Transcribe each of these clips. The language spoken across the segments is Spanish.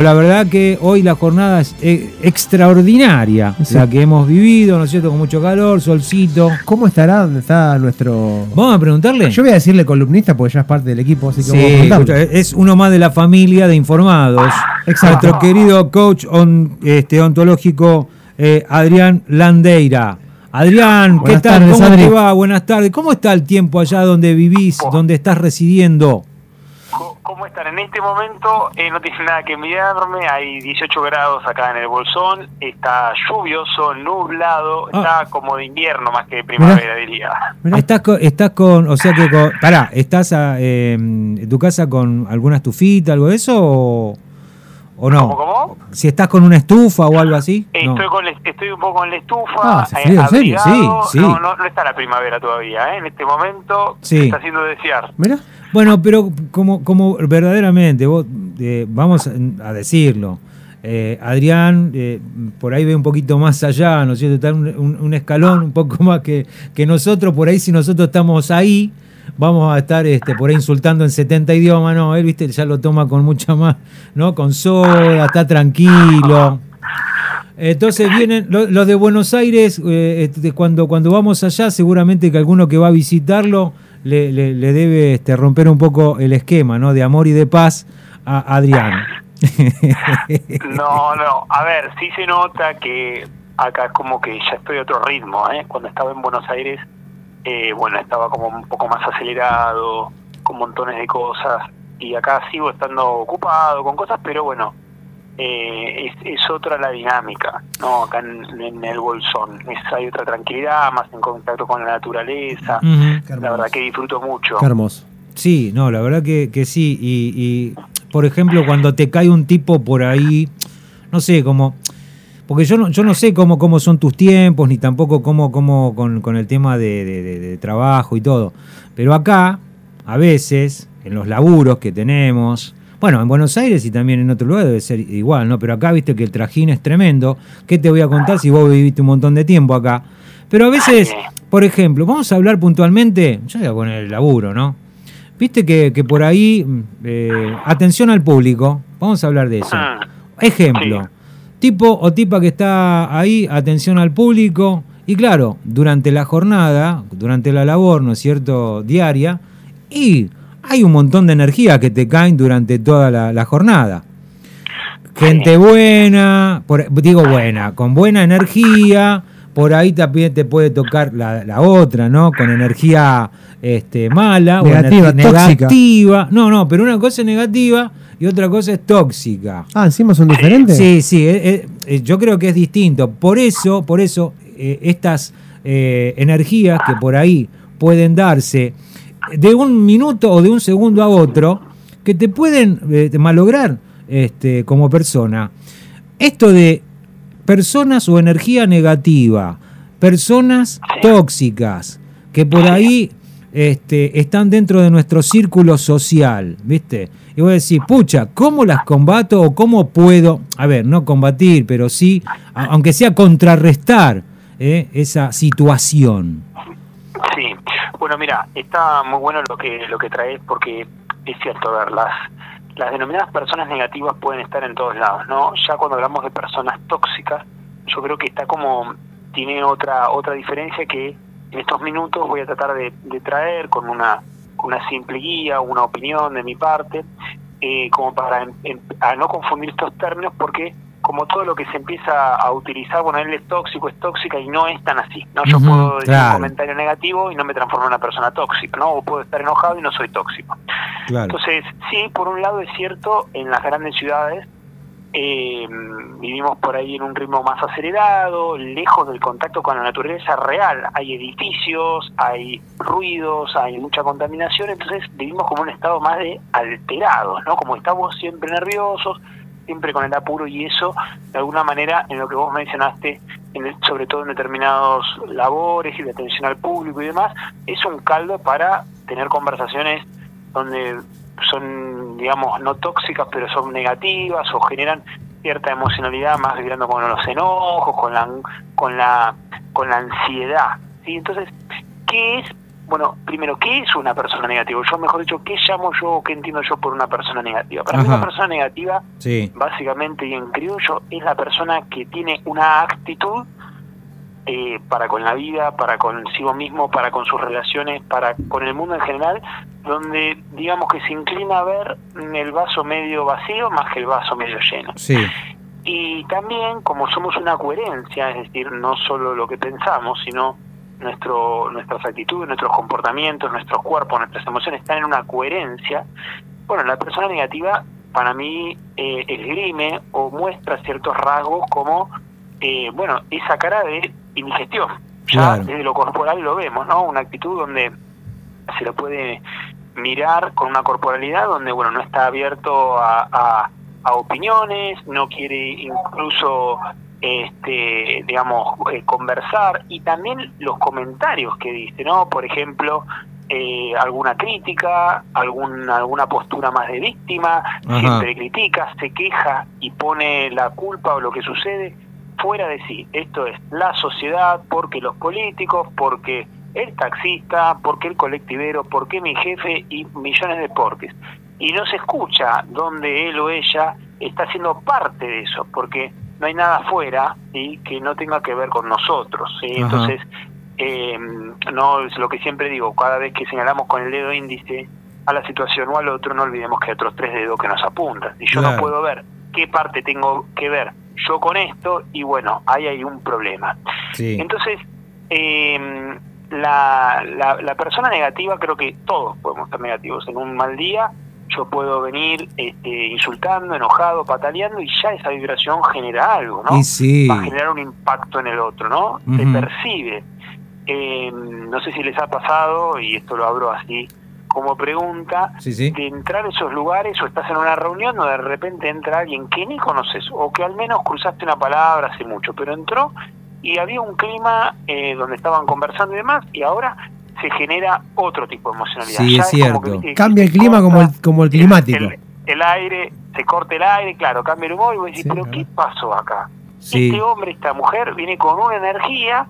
La verdad que hoy la jornada es eh, extraordinaria, Sí. la que hemos vivido, ¿no es cierto? Con mucho calor, solcito. ¿Cómo estará? ¿Dónde está nuestro.? ¿Vamos a preguntarle? Yo voy a decirle columnista porque ya es parte del equipo, así que Sí, vamos a es uno más de la familia de informados. Exacto. Nuestro querido coach on- este, ontológico eh, Adrián Landeira. Adrián, ¿qué Buenas tal? tardes, ¿Cómo Adri. te va? Buenas tardes. ¿Cómo está el tiempo allá donde vivís, donde estás residiendo? ¿Cómo están? En este momento eh, no tiene nada que envidiarme, hay 18 grados acá en el Bolsón, está lluvioso, nublado, Ah. está como de invierno más que de primavera diría. Mirá. Estás con, estás con, o sea que con, pará, ¿estás a, eh, en tu casa con alguna estufita, algo de eso o, o no? ¿Cómo, cómo? Si estás con una estufa o algo así. no. Estoy, con la- estoy un poco en la estufa, Ah, hace eh, ¿en serio? Sí, sí. No, no, no está la primavera todavía, ¿eh? en este momento Sí. está haciendo desear. Mirá. Bueno, pero como, como verdaderamente, vos, eh, vamos a decirlo, eh, Adrián eh, por ahí ve un poquito más allá, ¿no es cierto? Está un, un- escalón un poco más que, que nosotros, por ahí si nosotros estamos ahí, vamos a estar este, por ahí insultando en 70 idiomas, no, él, viste, ya lo toma con mucha más, ¿no? Con soda, está tranquilo. Entonces vienen lo- los de Buenos Aires, eh, este, cuando, cuando vamos allá, seguramente que alguno que va a visitarlo le, le- le debe este, romper un poco el esquema, ¿no? De amor y de paz a Adrián. No, no, a ver, sí se nota que acá es como que ya estoy a otro ritmo, ¿eh? Cuando estaba en Buenos Aires, eh, bueno, estaba como un poco más acelerado, con montones de cosas, y acá sigo estando ocupado con cosas, pero bueno, eh, es, es otra la dinámica, ¿no? Acá en, en el Bolsón, es, hay otra tranquilidad, más en contacto con la naturaleza, Ujú. La verdad que disfruto mucho. Qué hermoso. Sí, no, la verdad que, que sí. Y, y, por ejemplo, cuando te cae un tipo por ahí, no sé, como... Porque yo no, yo no sé cómo, cómo son tus tiempos, ni tampoco cómo, cómo con, con el tema de- de trabajo y todo. Pero acá, a veces, en los laburos que tenemos, bueno, en Buenos Aires y también en otro lugar debe ser igual, ¿no? Pero acá viste que el trajín es tremendo. ¿Qué te voy a contar si vos viviste un montón de tiempo acá? Pero a veces, por ejemplo, vamos a hablar puntualmente, yo voy a poner el laburo, ¿no? Viste que, que por ahí, mm, eh, atención al público, vamos a hablar de eso. Mm. Ejemplo, tipo o tipa que está ahí, atención al público, y claro, durante la jornada, durante la labor, ¿no es cierto?, diaria, y hay un montón de energía que te caen durante toda la, la jornada. Gente buena, por- digo buena, con buena energía, por ahí también te puede tocar la, la otra, ¿no? Con energía este, mala Negativa, o energía tóxica. negativa. No, no, pero una cosa es negativa y otra cosa es tóxica. Ah, encima son diferentes. Sí, sí, eh, eh, eh, yo creo que es distinto. Por eso, por eso, eh, estas energías que por ahí pueden darse de un minuto o de un segundo a otro, que te pueden malograr este, como persona. Esto de personas o energía negativa, personas tóxicas, que por ahí este, están dentro de nuestro círculo social, ¿viste? Y voy a decir, pucha, ¿cómo las combato o cómo puedo, a ver, no combatir, pero sí, a- aunque sea contrarrestar eh, esa situación? Sí, bueno, mira, está muy bueno lo que lo que traes porque es cierto, a ver, las, las denominadas personas negativas pueden estar en todos lados, ¿no? Ya cuando hablamos de personas tóxicas, yo creo que está como, tiene otra otra diferencia que en estos minutos voy a tratar de, traer con una, una simple guía, una opinión de mi parte, eh, como para em- em- a no confundir estos términos porque como todo lo que se empieza a utilizar, bueno, él es tóxico, es tóxica y no es tan así, ¿no? Yo puedo decir claro. un comentario negativo y no me transformo en una persona tóxica, ¿no? O puedo estar enojado y no soy tóxico. Claro. Entonces, sí, por un lado es cierto, en las grandes ciudades eh, vivimos por ahí en un ritmo más acelerado, lejos del contacto con la naturaleza real. Hay edificios, hay ruidos, hay mucha contaminación, entonces vivimos como un estado más de alterados, ¿no? Como estamos siempre nerviosos, siempre con el apuro y eso, de alguna manera, en lo que vos mencionaste, en el- sobre todo en determinados labores y de atención al público y demás, es un caldo para tener conversaciones donde son, digamos, no tóxicas, pero son negativas o generan cierta emocionalidad más vibrando con los enojos, con la, con la, con la ansiedad. ¿sí? Entonces, ¿qué es bueno, primero, ¿qué es una persona negativa? Yo, mejor dicho, ¿qué llamo yo o qué entiendo yo por una persona negativa? Para mí una persona negativa, Sí. básicamente y en criollo, es la persona que tiene una actitud eh, para con la vida, para consigo mismo, para con sus relaciones, para con el mundo en general, donde digamos que se inclina a ver el vaso medio vacío más que el vaso medio lleno. Sí. Y también, como somos una coherencia, es decir, no solo lo que pensamos, sino nuestro, nuestras actitudes, nuestros comportamientos, nuestros cuerpos, nuestras emociones están en una coherencia, bueno, la persona negativa para mí eh, esgrime o muestra ciertos rasgos como, eh, bueno, esa cara de indigestión. Ya Claro. desde lo corporal lo vemos, ¿no? Una actitud donde se lo puede mirar con una corporalidad donde, bueno, no está abierto a, a, a opiniones, no quiere incluso, este, digamos, eh, conversar y también los comentarios que dice, ¿no? Por ejemplo, eh, alguna crítica, algún, alguna postura más de víctima, Ajá. siempre critica, se queja y pone la culpa o lo que sucede fuera de sí. Esto es la sociedad, porque los políticos, porque el taxista, porque el colectivero, porque mi jefe y millones de porques. Y no se escucha donde él o ella está siendo parte de eso, porque no hay nada afuera y que no tenga que ver con nosotros. ¿sí? Entonces, eh, no es lo que siempre digo, cada vez que señalamos con el dedo índice a la situación o al otro, no olvidemos que hay otros tres dedos que nos apuntan. Y yo Claro. no puedo ver qué parte tengo que ver yo con esto, y bueno, ahí hay un problema. Sí. Entonces, eh, la, la, la persona negativa, creo que todos podemos estar negativos. En un mal día, yo puedo venir este, insultando, enojado, pataleando, y ya esa vibración genera algo, ¿no? Y sí. Va a generar un impacto en el otro, ¿no? Se Ujú. percibe. Eh, no sé si les ha pasado, y esto lo abro así como pregunta, Sí, sí. de entrar a esos lugares o estás en una reunión donde de repente entra alguien que ni conoces o que al menos cruzaste una palabra hace mucho, pero entró y había un clima eh, donde estaban conversando y demás y ahora se genera otro tipo de emocionalidad. Sí, Ya es como cierto. que, Cambia el clima como el, como el climático. El, el aire, se corta el aire, claro, cambia el humor y vos decís, Sí, pero claro. ¿qué pasó acá? Sí. Este hombre, esta mujer viene con una energía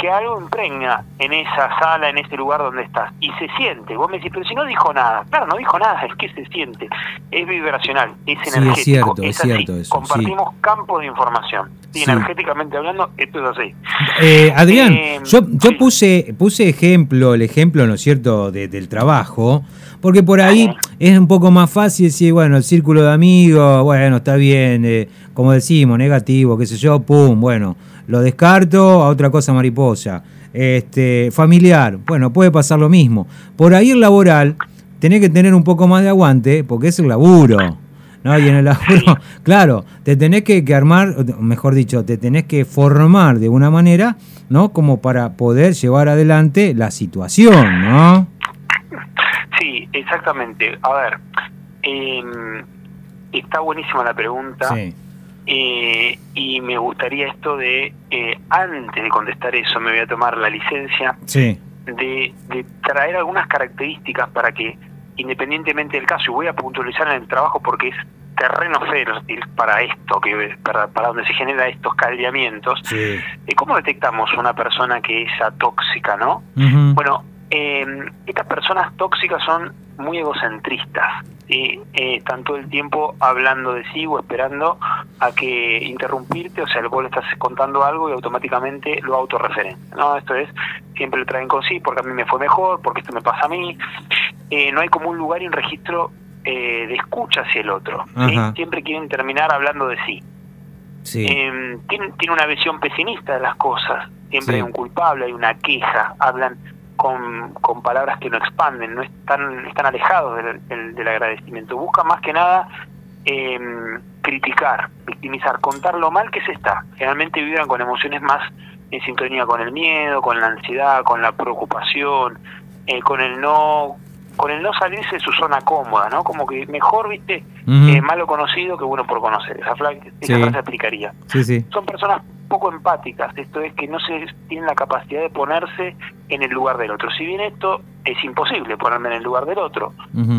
que algo impregna en esa sala, en ese lugar donde estás. Y se siente. Vos me decís, pero si no dijo nada. Claro, no dijo nada, es que se siente. Es vibracional, es Sí, es energético. cierto, es cierto eso, Compartimos campos de información. Y Sí. energéticamente hablando, esto es así. Eh, Adrián, Eh, yo, yo puse, puse ejemplo, el ejemplo, ¿no es cierto?, de- del trabajo, porque por ahí es un poco más fácil decir, bueno, el círculo de amigos, bueno, está bien, eh, como decimos, negativo, qué sé yo, pum, bueno, lo descarto a otra cosa mariposa. Este, familiar, bueno, puede pasar lo mismo. Por ahí el laboral, tenés que tener un poco más de aguante, porque es el laburo. ¿no? Y en el laburo, claro, te tenés que, que armar, mejor dicho, te tenés que formar de una manera, ¿no? Como para poder llevar adelante la situación, ¿no? Sí, exactamente. A ver, eh, está buenísima la pregunta. Sí. Eh, y me gustaría esto de, eh, antes de contestar eso, me voy a tomar la licencia Sí. de, de traer algunas características para que, independientemente del caso, y voy a puntualizar en el trabajo porque es terreno fértil para esto, que para, para donde se generan estos caldeamientos, Sí. cómo detectamos una persona que es atóxica, ¿no? Ujú. Bueno, eh, estas personas tóxicas son muy egocentristas, ¿sí? Eh, están todo el tiempo hablando de sí o esperando a que interrumpirte, o sea, vos le estás contando algo y automáticamente lo autorreferencia, ¿no? Esto es, siempre lo traen con sí, porque a mí me fue mejor, porque esto me pasa a mí. Eh, no hay como un lugar y un registro eh, de escucha hacia el otro. Siempre quieren terminar hablando de sí. Sí. Eh, tiene, tiene una visión pesimista de las cosas. Siempre Sí. hay un culpable, hay una queja, hablan con, con palabras que no expanden, no están, están alejados del, del- del agradecimiento. Buscan más que nada eh, criticar, victimizar, contar lo mal que se está. Generalmente vibran con emociones más en sintonía con el miedo, con la ansiedad, con la preocupación, eh, con el no con el no salirse de su zona cómoda, ¿no? Como que mejor, viste, eh, malo conocido que bueno por conocer. Esa, esa Sí. frase aplicaría. Sí, sí. Son personas poco empáticas, esto es que no se tienen la capacidad de ponerse en el lugar del otro. Si bien esto es imposible ponerme en el lugar del otro,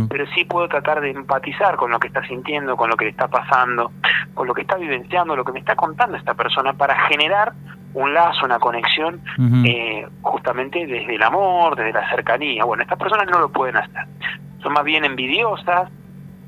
pero sí puedo tratar de empatizar con lo que está sintiendo, con lo que le está pasando, con lo que está vivenciando, lo que me está contando esta persona para generar un lazo, una conexión, eh, justamente desde el amor, desde la cercanía. Bueno, estas personas no lo pueden hacer. Son más bien envidiosas,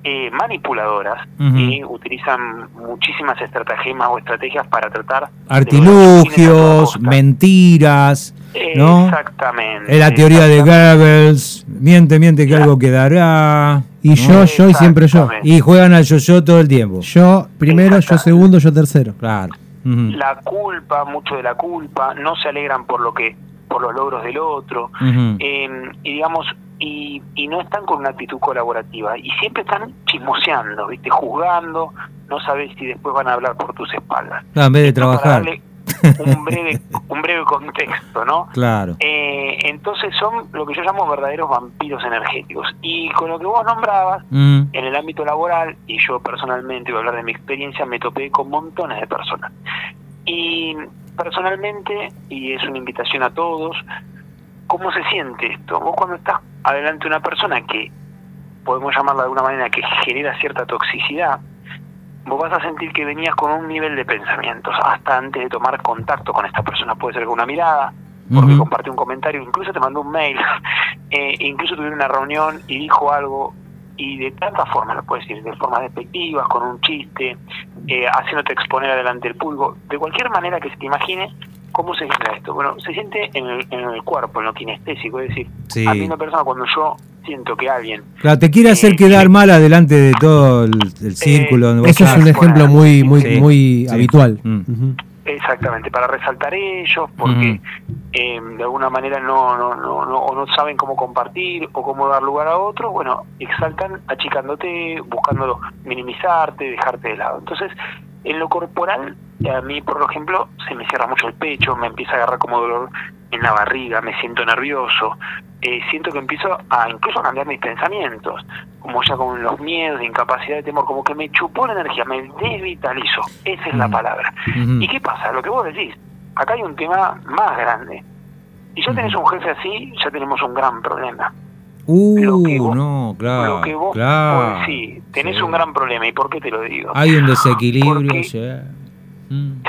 eh, manipuladoras, y utilizan muchísimas estratagemas o estrategias para tratar... Artilugios, mentiras. ¿no? Exactamente. Es la teoría de. Goebbels, miente, miente que Claro. algo quedará. Y yo, yo y siempre yo. Y juegan al yo-yo todo el tiempo. Yo primero, yo segundo, yo tercero. Claro. La culpa, mucho de la culpa, no se alegran por lo que por los logros del otro. Eh, y digamos y, y no están con una actitud colaborativa y siempre están chismoseando viste juzgando no sabes si después van a hablar por tus espaldas No, en vez de Esto trabajar. darle un breve un breve contexto no Claro. Eh, entonces son lo que yo llamo verdaderos vampiros energéticos y con lo que vos nombrabas Mm. en el ámbito laboral y yo personalmente voy a hablar de mi experiencia me topé con montones de personas y personalmente y es una invitación a todos cómo se siente esto vos cuando estás adelante de una persona que podemos llamarla de alguna manera que genera cierta toxicidad vos vas a sentir que venías con un nivel de pensamientos hasta antes de tomar contacto con esta persona puede ser con una mirada porque Ujú. compartió un comentario, incluso te mandó un mail, eh, incluso tuvieron una reunión y dijo algo, y de tantas formas lo puedes decir, de formas despectivas, con un chiste, eh, haciéndote exponer adelante el pulgo, de cualquier manera que se te imagine, ¿cómo se genera esto? Bueno, se siente en el, en el cuerpo, en lo kinestésico, es decir, Sí. a mí una persona cuando yo siento que alguien Claro, te quiere hacer Eh, quedar mal adelante de todo el, el círculo. Eso es un ejemplo muy, muy, Sí, muy sí. habitual. Mm. Exactamente, para resaltar ellos, porque eh, de alguna manera no, no, no, no, o no saben cómo compartir o cómo dar lugar a otros, bueno, exaltan achicándote, buscándolo minimizarte, dejarte de lado. Entonces, en lo corporal, a mí, por ejemplo, se me cierra mucho el pecho, me empieza a agarrar como dolor en la barriga, me siento nervioso, eh, siento que empiezo a incluso a cambiar mis pensamientos, como ya con los miedos, incapacidad de temor, como que me chupó la energía, me desvitalizo, esa es la Mm. palabra. ¿Y qué pasa? Lo que vos decís, acá hay un tema más grande. Si ya tenés un jefe así, ya tenemos un gran problema. lo que Uh, vos- no, claro. lo que vos claro. podés- sí, tenés Sí. un gran problema. ¿Y por qué te lo digo? Hay un desequilibrio. Porque- sí. Mm.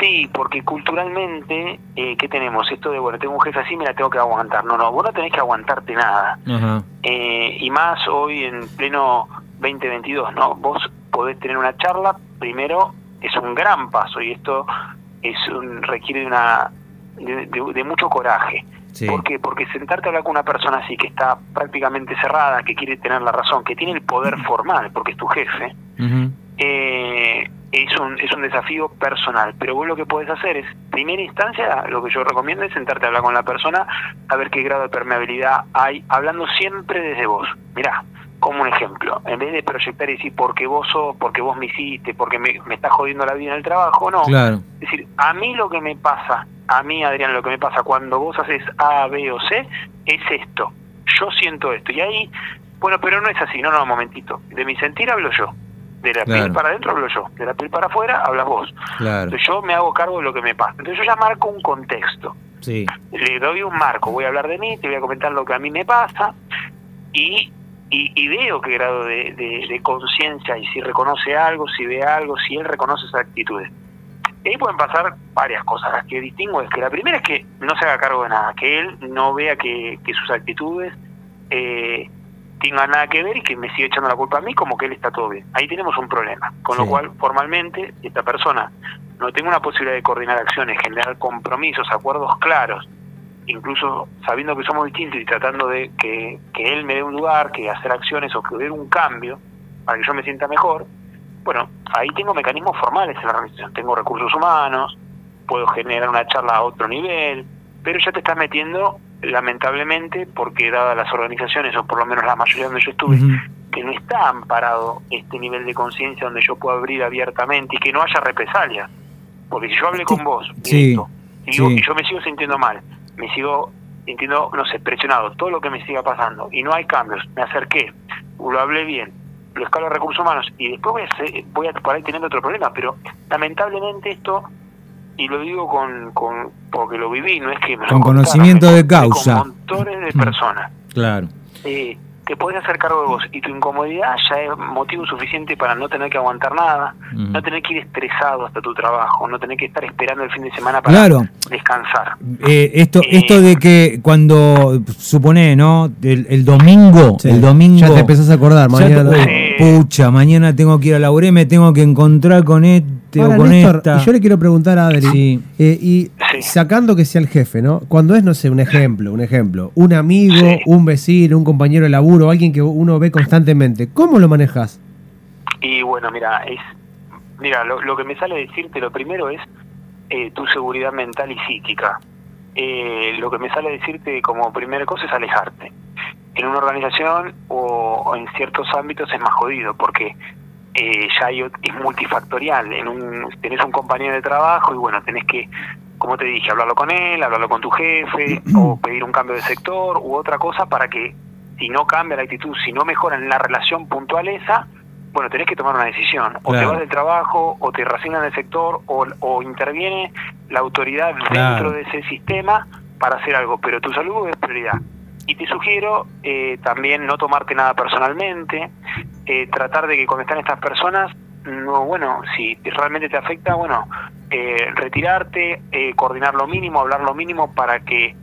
Sí, porque culturalmente, eh, ¿qué tenemos? Esto de, bueno, tengo un jefe así, me la tengo que aguantar. No, no, vos no tenés que aguantarte nada. Eh, y más hoy en pleno 2022, ¿no? Vos podés tener una charla, primero es un gran paso y esto es un, requiere de una de, de- de mucho coraje. Sí. ¿Por qué? Porque sentarte a hablar con una persona así que está prácticamente cerrada, que quiere tener la razón, que tiene el poder formal, porque es tu jefe, eh, es, un, es un desafío personal. Pero vos lo que podés hacer es, primera instancia, lo que yo recomiendo es sentarte a hablar con la persona, a ver qué grado de permeabilidad hay, hablando siempre desde vos. Mirá, como un ejemplo, en vez de proyectar y decir, porque vos sos, porque vos me hiciste, porque me, me estás jodiendo la vida en el trabajo, no. Claro. Es decir, a mí lo que me pasa, a mí Adrián, lo que me pasa cuando vos haces A, B o C, es esto. Yo siento esto. Y ahí, bueno, pero no es así, no, no, un momentito. De mi sentir hablo yo. De la Claro. piel para adentro hablo yo. De la piel para afuera hablas vos. Claro. Entonces yo me hago cargo de lo que me pasa. Entonces yo ya marco un contexto. Sí. Le doy un marco. Voy a hablar de mí, te voy a comentar lo que a mí me pasa. Y, y, y veo qué grado de, de- de conciencia y si reconoce algo, si ve algo, si él reconoce esas actitudes. Y ahí pueden pasar varias cosas. Las que distingo es que la primera es que no se haga cargo de nada, que él no vea que, que sus actitudes eh, tengan nada que ver y que me siga echando la culpa a mí como que él está todo bien. Ahí tenemos un problema. Con Sí. lo cual, formalmente, si esta persona no tenga una posibilidad de coordinar acciones, generar compromisos, acuerdos claros, incluso sabiendo que somos distintos y tratando de que, que él me dé un lugar, que hacer acciones o que hubiera un cambio para que yo me sienta mejor, bueno, ahí tengo mecanismos formales en la organización. Tengo recursos humanos, puedo generar una charla a otro nivel, pero ya te estás metiendo, lamentablemente, porque dadas las organizaciones, o por lo menos la mayoría donde yo estuve, que no está amparado este nivel de conciencia donde yo puedo abrir abiertamente y que no haya represalias. Porque si yo hablé con vos, Sí, y, yo, sí. y yo me sigo sintiendo mal, me sigo sintiendo, no sé, presionado, todo lo que me siga pasando, y no hay cambios, me acerqué, lo hablé bien, lo escalo a recursos humanos, y después voy a, hacer- voy a por ahí teniendo otro problema, pero lamentablemente esto, y lo digo con, con porque lo viví, no es que me Con conocimiento de causa. Con montones de Mm. personas Claro. eh, te podés hacer cargo de vos y tu incomodidad ya es motivo suficiente para no tener que aguantar nada, Ujú. no tener que ir estresado hasta tu trabajo, no tener que estar esperando el fin de semana para Claro. descansar. Eh, esto, Eh. esto de que cuando supone, ¿no? El, el domingo, Sí. el domingo. Ya te empezás a acordar, mañana. te-. Pucha, mañana tengo que ir a la URE, me tengo que encontrar con este Ahora, o con Néstor, esta. y yo le quiero preguntar a Adri, Sí. eh, y Sí. sacando que sea el jefe, ¿no? Cuando es, no sé, un ejemplo, un ejemplo, un amigo, Sí. un vecino, un compañero de laburo, alguien que uno ve constantemente, ¿cómo lo manejas? Y bueno, mira, es mira, lo, lo que me sale decirte lo primero es eh, tu seguridad mental y psíquica. Eh, lo que me sale decirte como primera cosa es alejarte. En una organización o, o en ciertos ámbitos es más jodido porque eh, ya hay, es multifactorial. En un, tenés un compañero de trabajo y bueno, tenés que, como te dije, hablarlo con él, hablarlo con tu jefe o pedir un cambio de sector u otra cosa para que si no cambia la actitud, si no mejora en la relación puntual esa, bueno, tenés que tomar una decisión. O te vas del trabajo, o te resignan del sector, o, o interviene la autoridad Claro. dentro de ese sistema para hacer algo. Pero tu salud es prioridad. Y te sugiero eh, también no tomarte nada personalmente, eh, tratar de que cuando están estas personas, no, bueno, si realmente te afecta, bueno, eh, retirarte, eh, coordinar lo mínimo, hablar lo mínimo para que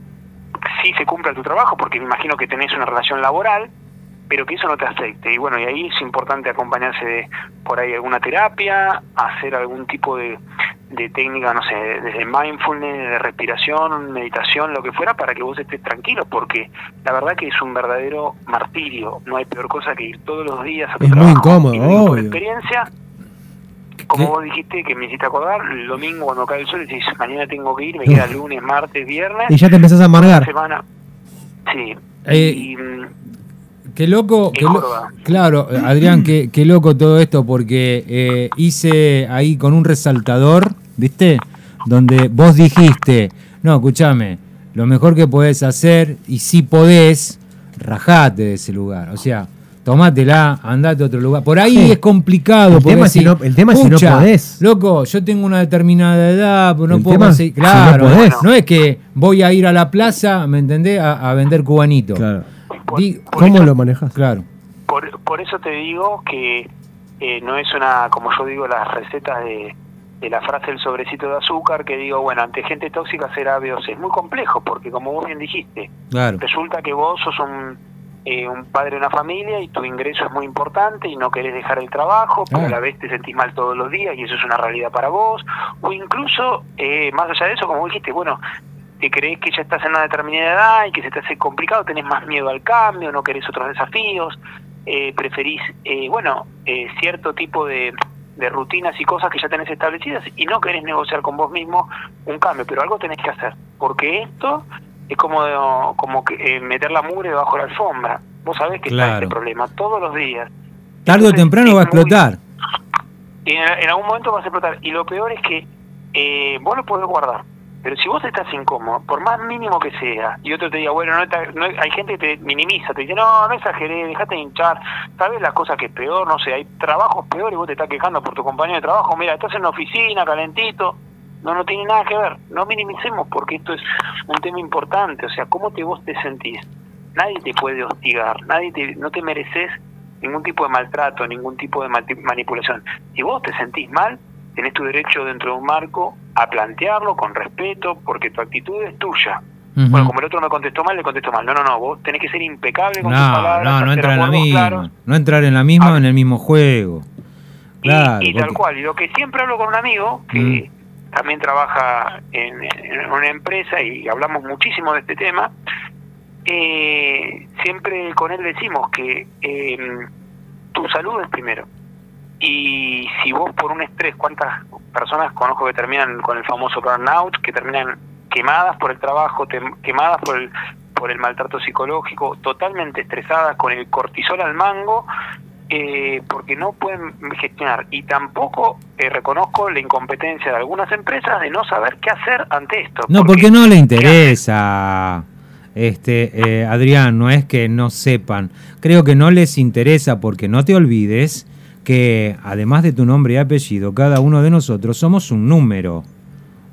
sí se cumpla tu trabajo, porque me imagino que tenés una relación laboral, pero que eso no te afecte. Y bueno, y ahí es importante acompañarse de por ahí alguna terapia, hacer algún tipo de, de técnica, no sé, desde mindfulness, de respiración, meditación, lo que fuera, para que vos estés tranquilo, porque la verdad que es un verdadero martirio. No hay peor cosa que ir todos los días a tu Es muy incómodo, Y por experiencia, como ¿Qué? vos dijiste, que me hiciste acordar, el domingo cuando cae el sol, decís, mañana tengo que ir, me queda lunes, martes, viernes, Y ya te empezás a amargar. semana. Sí. Eh, y, Qué loco, qué lo- claro, Adrián, qué, qué loco todo esto porque eh, hice ahí con un resaltador, ¿viste? Donde vos dijiste, no, escúchame, lo mejor que podés hacer, y si podés, rajate de ese lugar. O sea, tomátela, andate a otro lugar. Por ahí Sí. es complicado. El porque tema es si no- el tema es si no "Pucha, podés". Loco, yo tengo una determinada edad, pero no El puedo conseguir- si no Claro, podés. no es que voy a ir a la plaza, ¿me entendés? A, a vender cubanito. Claro. por- Di- por ¿Cómo eso- lo manejas? Claro. Por, por eso te digo que eh, no es una, como yo digo, las recetas de, de la frase del sobrecito de azúcar, que digo, bueno, ante gente tóxica será B o C. Es muy complejo, porque como vos bien dijiste, Claro. resulta que vos sos un, eh, un padre de una familia y tu ingreso es muy importante y no querés dejar el trabajo, pero a la vez te sentís mal todos los días y eso es una realidad para vos. O incluso, eh, más allá de eso, como dijiste, bueno, te crees que ya estás en una determinada edad y que se te hace complicado, tenés más miedo al cambio, no querés otros desafíos, eh, preferís, eh, bueno, eh, cierto tipo de, de rutinas y cosas que ya tenés establecidas y no querés negociar con vos mismo un cambio, pero algo tenés que hacer, porque esto es como, como que, eh, meter la mugre debajo de la alfombra. Vos sabés que está Claro. este problema todos los días. Tarde o temprano va a muy- explotar. y en, en algún momento vas a explotar. Y lo peor es que eh, vos lo podés guardar. Pero si vos estás incómodo, por más mínimo que sea, y otro te diga, bueno, no, está- no- hay gente que te minimiza, te dice, no, no exageré, dejate de hinchar, sabes las cosas que es peor, no sé, hay trabajos peores y vos te estás quejando por tu compañero de trabajo, mira, estás en una oficina, calentito, no, no tiene nada que ver, no minimicemos porque esto es un tema importante, o sea, ¿cómo te vos te sentís? Nadie te puede hostigar, nadie te, no te mereces ningún tipo de maltrato, ningún tipo de manipulación. Si vos te sentís mal, tenés tu derecho dentro de un marco a plantearlo con respeto, porque tu actitud es tuya. Ujú. Bueno, como el otro me contestó mal, le contesto mal. No, no, no, vos tenés que ser impecable con tus No, palabras, no, no entrar en la misma. claros. No entrar en la misma Ah. en el mismo juego. Y- Claro. y, tal porque- cual. Y lo que siempre hablo con un amigo que también trabaja en, en una empresa y hablamos muchísimo de este tema, eh, siempre con él decimos que eh, tu salud es primero. Y si vos por un estrés, ¿cuántas personas conozco que terminan con el famoso burnout, que terminan quemadas por el trabajo, quemadas por el, por el maltrato psicológico, totalmente estresadas con el cortisol al mango, eh, porque no pueden gestionar. Y tampoco eh, reconozco la incompetencia de algunas empresas de no saber qué hacer ante esto. No, porque no le interesa, este, eh, Adrián, no es que no sepan. Creo que no les interesa porque no te olvides que además de tu nombre y apellido, cada uno de nosotros somos un número.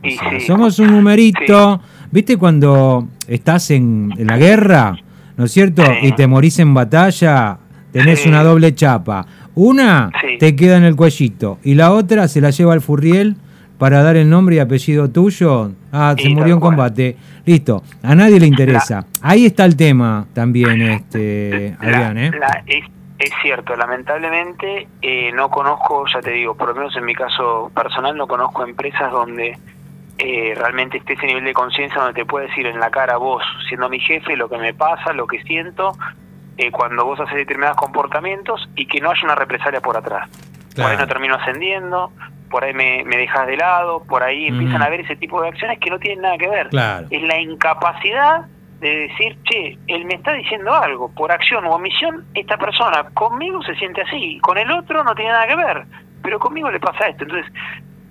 O sea, somos un numerito. ¿Viste cuando estás en, en la guerra? ¿no es cierto? Y te morís en batalla, tenés una doble chapa. Una te queda en el cuellito y la otra se la lleva al furriel para dar el nombre y apellido tuyo. Ah, se murió en combate. Listo. A nadie le interesa. Ahí está el tema también, este, Adrián, ¿eh? Es, cierto, lamentablemente eh, no conozco, ya te digo, por lo menos en mi caso personal, no conozco empresas donde eh, realmente esté ese nivel de conciencia donde te puede decir en la cara vos, siendo mi jefe, lo que me pasa, lo que siento, eh, cuando vos haces determinados comportamientos y que no haya una represalia por atrás. Por ahí no termino ascendiendo, por ahí me, me dejas de lado, por ahí empiezan Ujú. a ver ese tipo de acciones que no tienen nada que ver Claro. es la incapacidad de decir, che, él me está diciendo algo, por acción o omisión, esta persona conmigo se siente así, con el otro no tiene nada que ver, pero conmigo le pasa esto. Entonces,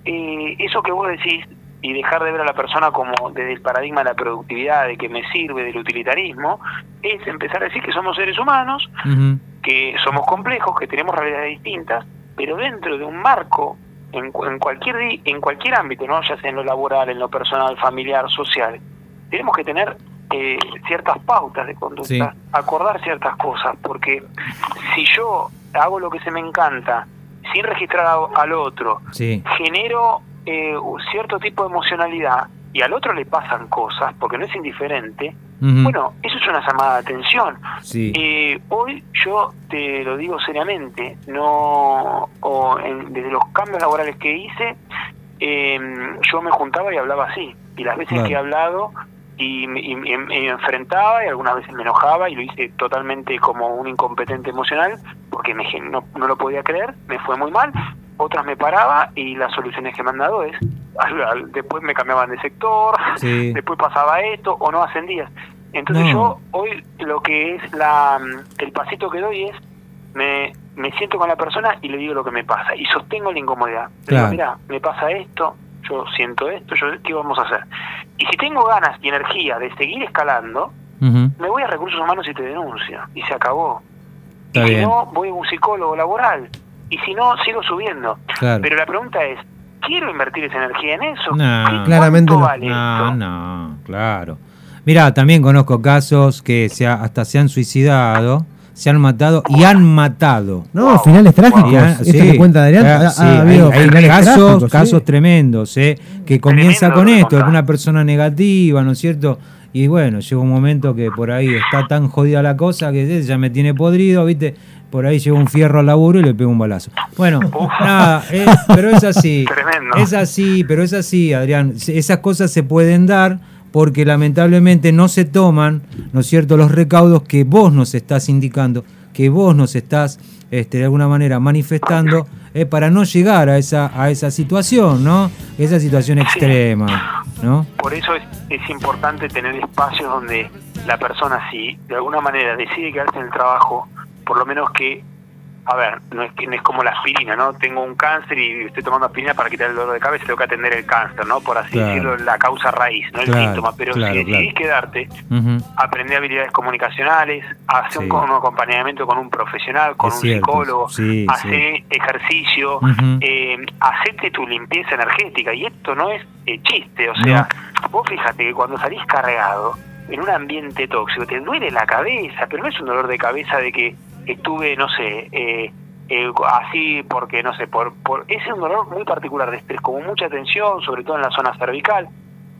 eh, eso que vos decís y dejar de ver a la persona como desde el paradigma de la productividad, de que me sirve, del utilitarismo, es empezar a decir que somos seres humanos, que somos complejos, que tenemos realidades distintas, pero dentro de un marco, en, en cualquier en cualquier ámbito, no ya sea en lo laboral, en lo personal, familiar, social, tenemos que tener eh, ciertas pautas de conducta, Sí. acordar ciertas cosas, porque si yo hago lo que se me encanta sin registrar a- al otro, Sí. genero eh, un cierto tipo de emocionalidad y al otro le pasan cosas, porque no es indiferente, bueno, eso es una llamada de atención. Sí. Eh, hoy yo te lo digo seriamente, no o en- desde los cambios laborales que hice, eh, yo me juntaba y hablaba así. Y las veces Claro. que he hablado y, me- y me- enfrentaba y algunas veces me enojaba y lo hice totalmente como un incompetente emocional porque me, no, no lo podía creer, me fue muy mal. Otras me paraba y las soluciones que me han dado es, después me cambiaban de sector, Sí. después pasaba esto o no ascendías. Entonces No. yo hoy lo que es la el pasito que doy es me, me siento con la persona y le digo lo que me pasa y sostengo la incomodidad. Claro. mira, me pasa esto, yo siento esto, yo qué vamos a hacer. Y si tengo ganas y energía de seguir escalando, me voy a recursos humanos y te denuncio y se acabó. Está y si bien. no, voy a un psicólogo laboral. Y si no, sigo subiendo. Claro. Pero la pregunta es, ¿quiero invertir esa energía en eso? No. ¿Qué- Claramente no. vale No, esto? no, claro. Mira, también conozco casos que se ha- hasta se han suicidado, se han matado y han matado. No, Wow. finales trágicos. Han- Esto sí, que cuenta Adrián, ah, ha, sí, ha hay- habido hay casos, trágicos, sí. casos tremendos, ¿eh? que comienza Tremendo con esto, es contás. una persona negativa, ¿no es cierto? Y bueno, llega un momento que por ahí está tan jodida la cosa que ya me tiene podrido, ¿viste? Por ahí llega un fierro al laburo y le pega un balazo. Bueno, nada, pero es así. Tremendo. Es así, pero es así, Adrián. Esas cosas se pueden dar porque lamentablemente no se toman, ¿no es cierto?, los recaudos que vos nos estás indicando, que vos nos estás este, de alguna manera manifestando eh, para no llegar a esa, a esa situación, ¿no? Esa situación extrema, ¿no? Por eso es, es importante tener espacios donde la persona, si de alguna manera decide quedarse en el trabajo, por lo menos que, a ver, no es, no es como la aspirina, ¿no? Tengo un cáncer y estoy tomando aspirina para quitar el dolor de cabeza, tengo que atender el cáncer, ¿no? Por así Claro. decirlo, la causa raíz, no el síntoma. Pero claro, si decidís quedarte, Ujú. aprender habilidades comunicacionales, hacer Sí. un, un acompañamiento con un profesional, con Es un cierto, psicólogo, sí, hacer ejercicio, Ujú. eh, hacerte tu limpieza energética. Y esto no es eh, chiste, o sea, vos fíjate que cuando salís cargado en un ambiente tóxico, te duele la cabeza, pero no es un dolor de cabeza de que estuve, no sé, eh, eh, así porque, no sé, por, por es un dolor muy particular de estrés, como mucha tensión, sobre todo en la zona cervical.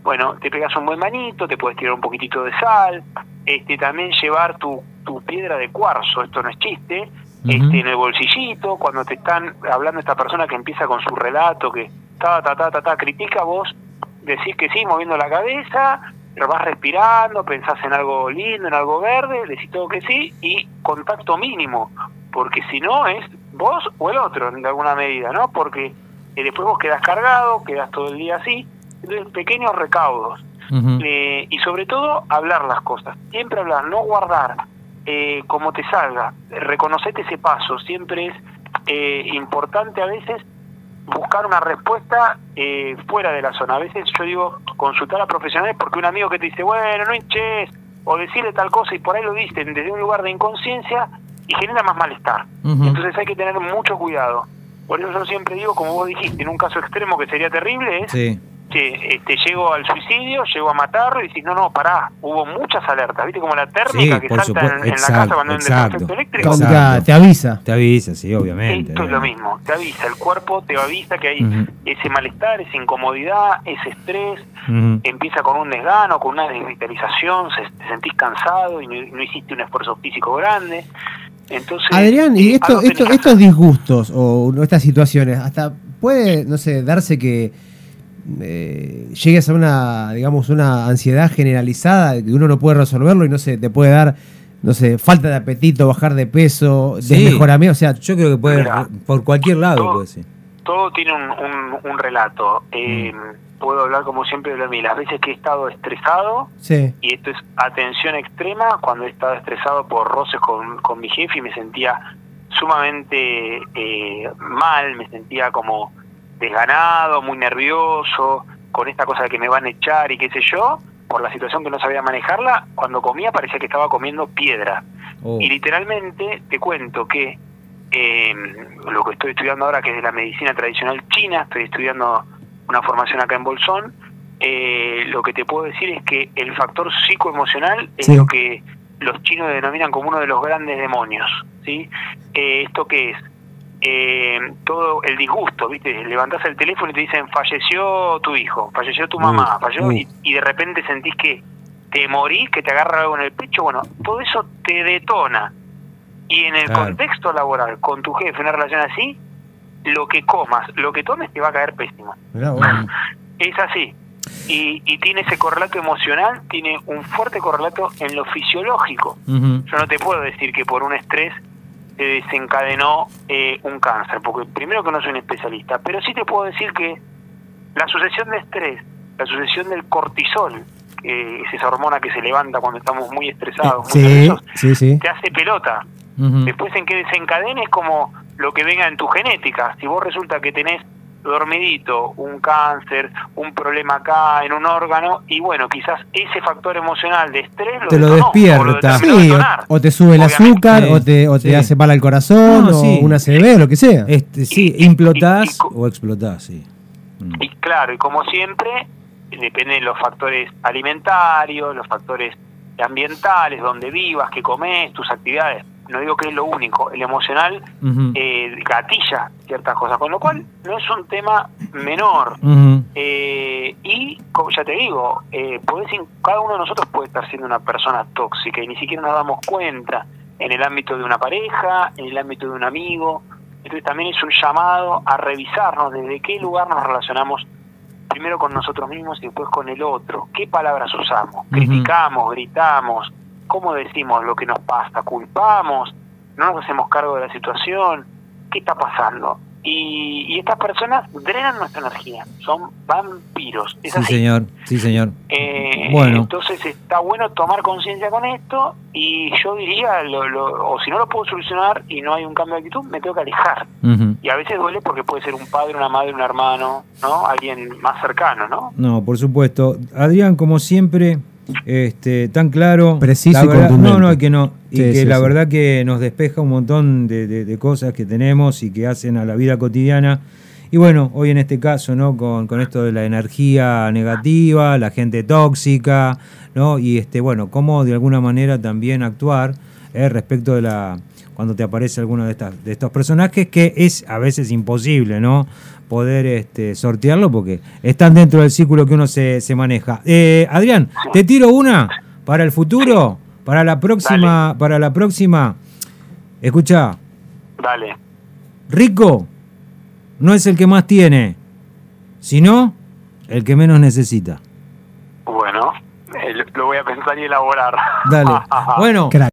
Bueno, te pegas un buen manito, te puedes tirar un poquitito de sal, este también llevar tu, tu piedra de cuarzo, esto no es chiste, este en el bolsillito, cuando te están hablando esta persona que empieza con su relato, que ta, ta, ta, ta, ta, critica, vos decís que sí, moviendo la cabeza, pero vas respirando, pensás en algo lindo, en algo verde, decís todo que sí, y contacto mínimo, porque si no es vos o el otro, en alguna medida, ¿no? Porque eh, después vos quedás cargado, quedás todo el día así, entonces pequeños recaudos. Eh, y sobre todo hablar las cosas, siempre hablar, no guardar, eh, como te salga, reconocete ese paso, siempre es eh, importante a veces buscar una respuesta eh, fuera de la zona. A veces yo digo consultar a profesionales porque un amigo que te dice, bueno, no hinches, o decirle tal cosa y por ahí lo dicen desde un lugar de inconsciencia y genera más malestar. Entonces hay que tener mucho cuidado. Por eso yo siempre digo, como vos dijiste, en un caso extremo que sería terrible, es Sí. Che, este, llego al suicidio, llego a matarlo y decís, no, no, pará, hubo muchas alertas, ¿viste? Como la térmica Sí, que salta en, la casa exacto, cuando hay un desperfecto eléctrico. Exacto. te, te avisa. Te avisa, sí, obviamente. Esto es lo mismo, te avisa, el cuerpo te avisa que hay ese malestar, esa incomodidad, ese estrés, empieza con un desgano, con una desvitalización, se, te sentís cansado y no, no hiciste un esfuerzo físico grande. Entonces, Adrián, y eh, esto, esto- estos disgustos o estas situaciones, hasta puede, no sé, darse que eh, llegues a una, digamos, una ansiedad generalizada que uno no puede resolverlo y no sé, te puede dar, no sé, falta de apetito, bajar de peso, Sí. desmejoramiento, o sea, Yo creo que puede, Mira, por cualquier lado todo- puede ser. todo tiene un, un- un relato. Eh, Puedo hablar como siempre de mí. Las veces que he estado estresado, sí, y esto es atención extrema, cuando he estado estresado por roces con, con mi jefe y me sentía sumamente eh, mal, me sentía como desganado, muy nervioso, con esta cosa de que me van a echar y qué sé yo, por la situación que no sabía manejarla, cuando comía parecía que estaba comiendo piedra. Oh. Y literalmente te cuento que eh, lo que estoy estudiando ahora, que es de la medicina tradicional china, estoy estudiando una formación acá en Bolsón, eh, lo que te puedo decir es que el factor psicoemocional es Sí. lo que los chinos denominan como uno de los grandes demonios. ¿sí? Eh, ¿Esto qué es? Eh, todo el disgusto, ¿viste? Levantás el teléfono y te dicen falleció tu hijo, falleció tu mamá, Uh, falleció uh. y, y de repente sentís que te morís, que te agarra algo en el pecho, bueno, todo eso te detona. Y en el Claro. contexto laboral, con tu jefe, una relación así, lo que comas, lo que tomes te va a caer pésimo. mirá. Es así. Y, y tiene ese correlato emocional, tiene un fuerte correlato en lo fisiológico. Yo no te puedo decir que por un estrés se desencadenó eh, un cáncer, porque primero que no soy un especialista, pero sí te puedo decir que la sucesión de estrés, la sucesión del cortisol, que es esa hormona que se levanta cuando estamos muy estresados, muy Sí, nerviosos, sí, sí. te hace pelota. Después en que desencadene es como lo que venga en tu genética. Si vos resulta que tenés dormidito, un cáncer, un problema acá en un órgano, y bueno, quizás ese factor emocional de estrés Te lo despierta. o lo terminó de Sí, o, te sube el Obviamente. azúcar, Sí, o te, o te sí. hace mal al corazón, No, o sí. una CB, lo que sea. Este, sí, Y- implotás y- y co- o explotás, sí. Mm. Y claro, y como siempre, depende de los factores alimentarios, los factores ambientales, donde vivas, qué comes, tus actividades. No digo que es lo único, el emocional eh, gatilla ciertas cosas, con lo cual no es un tema menor. Eh, y como ya te digo, eh, podés cada uno de nosotros puede estar siendo una persona tóxica y ni siquiera nos damos cuenta en el ámbito de una pareja, en el ámbito de un amigo. Entonces también es un llamado a revisarnos desde qué lugar nos relacionamos primero con nosotros mismos y después con el otro. ¿Qué palabras usamos? ¿Criticamos, gritamos? ¿Cómo decimos lo que nos pasa? ¿Culpamos? ¿No nos hacemos cargo de la situación? ¿Qué está pasando? Y, y estas personas drenan nuestra energía, son vampiros. Es Sí, así. señor, sí, señor. Eh, Bueno. Entonces está bueno tomar conciencia con esto y yo diría, lo, lo- o si no lo puedo solucionar y no hay un cambio de actitud, me tengo que alejar. Y a veces duele porque puede ser un padre, una madre, un hermano, ¿no? Alguien más cercano, ¿no? No, por supuesto. Adrián, como siempre, este, tan claro. Preciso y. No, no, que no. Y que sí, la sí. verdad que nos despeja un montón de, de- de cosas que tenemos y que hacen a la vida cotidiana. Y bueno, hoy en este caso, ¿no? Con, con esto de la energía negativa, la gente tóxica, ¿no? Y este, bueno, cómo de alguna manera también actuar eh, respecto de la. cuando te aparece alguno de estas, de estos personajes, que es a veces imposible, ¿no? Poder este, sortearlo porque están dentro del círculo que uno se, se maneja. Eh, Adrián, te tiro una para el futuro, para la próxima, para la próxima. Escucha, Dale. rico no es el que más tiene, sino el que menos necesita. Bueno, eh, lo- lo voy a pensar y elaborar. Dale. Bueno, Crack.